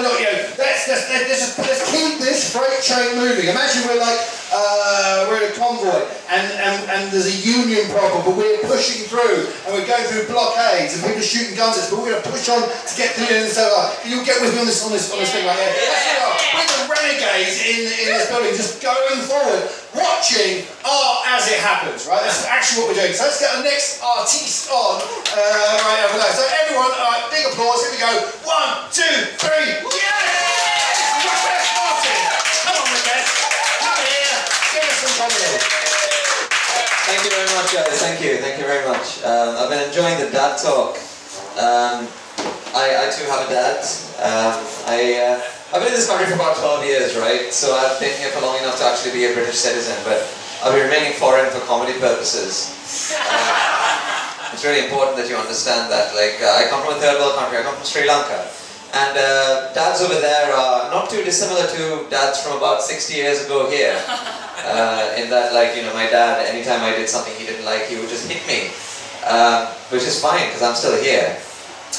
a look. You let's, let's, let's, let's keep this freight train moving. Imagine we're like, uh, we're in a convoy and, and, there's a union problem, but we're pushing through and we're going through blockades and people are shooting guns at us, but we're going to push on to get through and so on. Can you get with me on this, on this, on this thing right here? That's we are. We're the renegades in, in this building, just going forward, watching art as it happens, right? That's actually what we're doing. So let's get the next artiste on uh, right over there. So everyone, right, big applause. Here we go. One, two, three. Yes! Martyn. Come on, Rakhesh. Come here. Give us some comedy. Thank you very much, guys. Thank you. Thank you very much. Um, I've been enjoying the dad talk. Um, I, I too have a dad. Um, I, uh, I've been in this country for about 12 years, right? So I've been here for long enough to actually be a British citizen, but I'll be remaining foreign for comedy purposes. Um, it's really important that you understand that. Like, uh, I come from a third world country. I come from Sri Lanka. And uh, dads over there are not too dissimilar to dads from about 60 years ago here. Uh, in that, like, you know, my dad, anytime I did something he didn't like, he would just hit me. Um, which is fine, because I'm still here.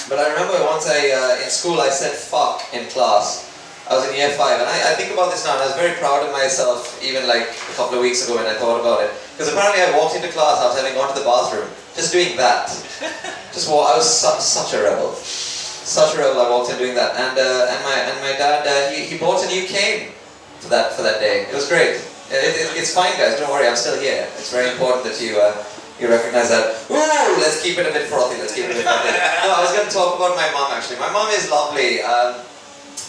But I remember once I, uh, in school, I said fuck in class. I was in year five, and I, I think about this now, and I was very proud of myself, even like a couple of weeks ago when I thought about it. Because apparently I walked into class after having gone to the bathroom, just doing that. Just walk, I was su- such a rebel. Such a rebel, I walked in doing that. And, uh, and, my, and my dad, uh, he, he bought a new cane for that, for that day. It was great. It, it, it's fine, guys, don't worry, I'm still here. It's very important that you, uh, you recognize that. Ooh, let's keep it a bit frothy, let's keep it a bit frothy. No, I was going to talk about my mom actually. My mom is lovely. Um,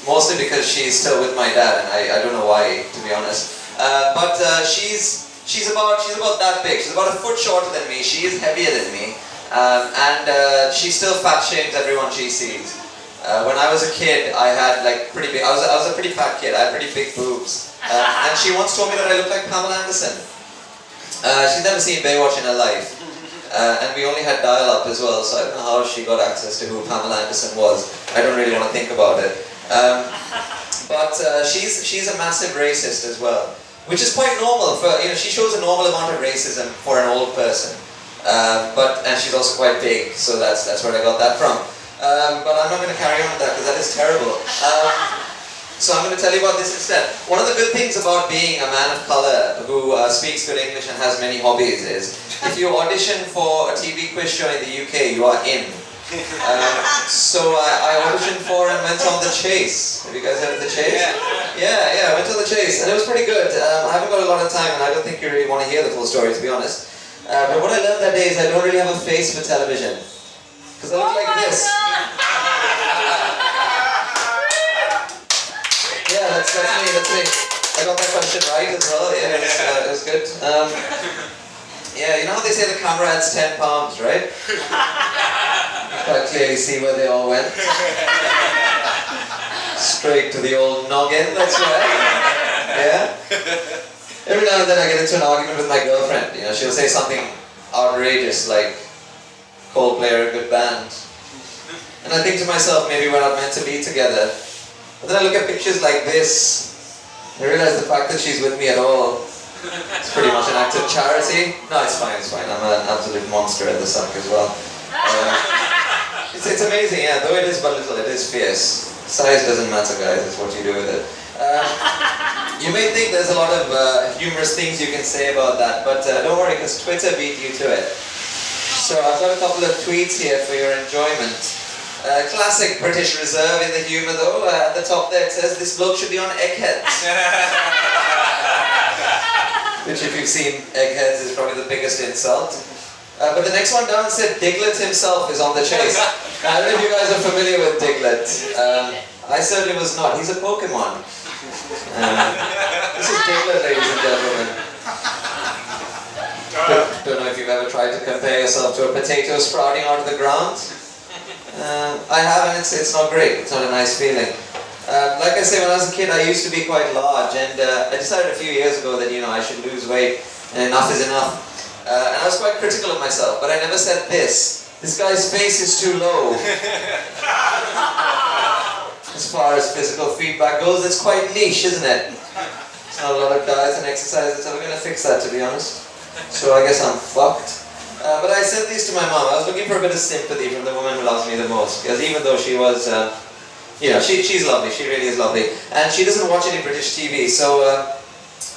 mostly because she's still with my dad, and I, I don't know why, to be honest. Uh, but uh, she's she's about she's about that big. She's about a foot shorter than me. She is heavier than me, um, and uh, she still fat shames everyone she sees. Uh, when I was a kid, I had like pretty big. I was I was a pretty fat kid. I had pretty big boobs, uh, and she once told me that I looked like Pamela Anderson. Uh, she's never seen Baywatch in her life. Uh, and we only had dial-up as well, so I don't know how she got access to who Pamela Anderson was. I don't really want to think about it. Um, but uh, she's she's a massive racist as well, which is quite normal for you know she shows a normal amount of racism for an old person. Um, but and she's also quite big, so that's that's where I got that from. Um, but I'm not going to carry on with that because that is terrible. Um, so I'm going to tell you about this instead. One of the good things about being a man of color who uh, speaks good English and has many hobbies is if you audition for a TV quiz show in the UK, you are in. Um, so I, I auditioned for and went on The Chase. Have you guys heard of The Chase? Yeah, yeah, I went on The Chase and it was pretty good. Um, I haven't got a lot of time and I don't think you really want to hear the full story to be honest. Uh, but what I learned that day is I don't really have a face for television. Because I look like this. Yeah, that's, that's me, that's me. I got that question right as well. Yeah, it was, uh, it was good. Um, yeah, you know how they say the camera adds 10 pounds, right? You quite clearly see where they all went. Straight to the old noggin, that's right. Yeah? Every now and then I get into an argument with my girlfriend. You know, she'll say something outrageous like Coldplay are a good band. And I think to myself, maybe we're not meant to be together. But then I look at pictures like this, I realize the fact that she's with me at all is pretty much an act of charity. No, it's fine, it's fine. I'm an absolute monster at the suck as well. Uh, it's, it's amazing, yeah, though it is but little, it is fierce. Size doesn't matter, guys, it's what you do with it. Um, you may think there's a lot of uh, humorous things you can say about that, but uh, don't worry, because Twitter beat you to it. So I've got a couple of tweets here for your enjoyment. Uh, classic British reserve in the humour though. Uh, at the top there it says, this bloke should be on eggheads. Which if you've seen eggheads is probably the biggest insult. Uh, but the next one down said Diglett himself is on the chase. I don't know if you guys are familiar with Diglett. Um, I certainly was not. He's a Pokemon. Uh, this is Diglett, ladies and gentlemen. Don't, don't know if you've ever tried to compare yourself to a potato sprouting out of the ground. Uh, I have, and it's, it's not great. It's not a nice feeling. Uh, like I say, when I was a kid, I used to be quite large, and uh, I decided a few years ago that you know I should lose weight, and enough is enough. Uh, and I was quite critical of myself, but I never said this. This guy's face is too low. as far as physical feedback goes, it's quite niche, isn't it? It's not a lot of diets and exercise that's ever going to fix that, to be honest. So I guess I'm fucked. Uh, but I said this to my mom. I was looking for a bit of sympathy from the woman who loves me the most, because even though she was uh, you know, she, she's lovely. She really is lovely, and she doesn't watch any British TV. So uh,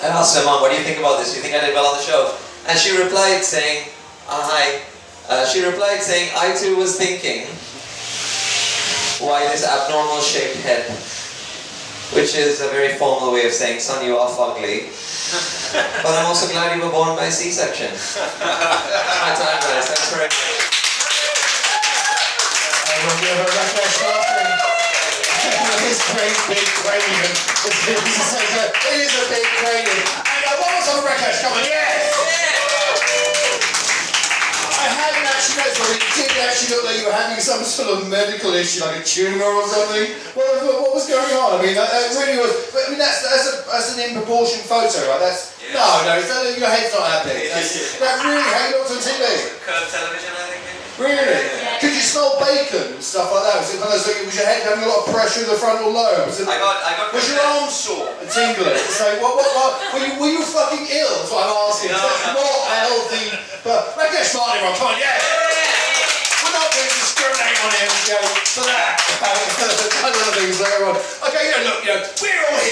I asked her, "Mom, what do you think about this? Do you think I did well on the show?" And she replied saying, uh, "Hi." Uh, she replied saying, "I too was thinking, why this abnormal shaped head?" Which is a very formal way of saying, "Son, you are ugly. but I'm also glad you were born by C-section. My time, guys. Thanks very much. And we'll give a Rakhesh Martyn. This great big cranium. It's a It is a big cranium. And one more time, Rakhesh, come on, yes! I hadn't actually noticed, but it did actually look like you were having some sort of medical issue, like a tumour or something. What, what, was going on? I mean, that, that really was. But, I mean, that's that's, a, that's an in proportion photo, right? That's no, no. It's not, your head's not that big. That's, that really how you looked on TV. Curved television, I think. Really? Could you smell bacon and stuff like that? Was it kind of like, was your head having a lot of pressure in the frontal lobe? Was, I got, I got. was your arm sore and tingling? Like, what, what, what, were, you, were you fucking ill? That's what I'm asking. No, no. Not a healthy. But Rakhesh Martyn, come on, yeah. We're not going to discriminate on him, you know, for that. Kind of things later on. Okay, yeah, look, you know, we're all here.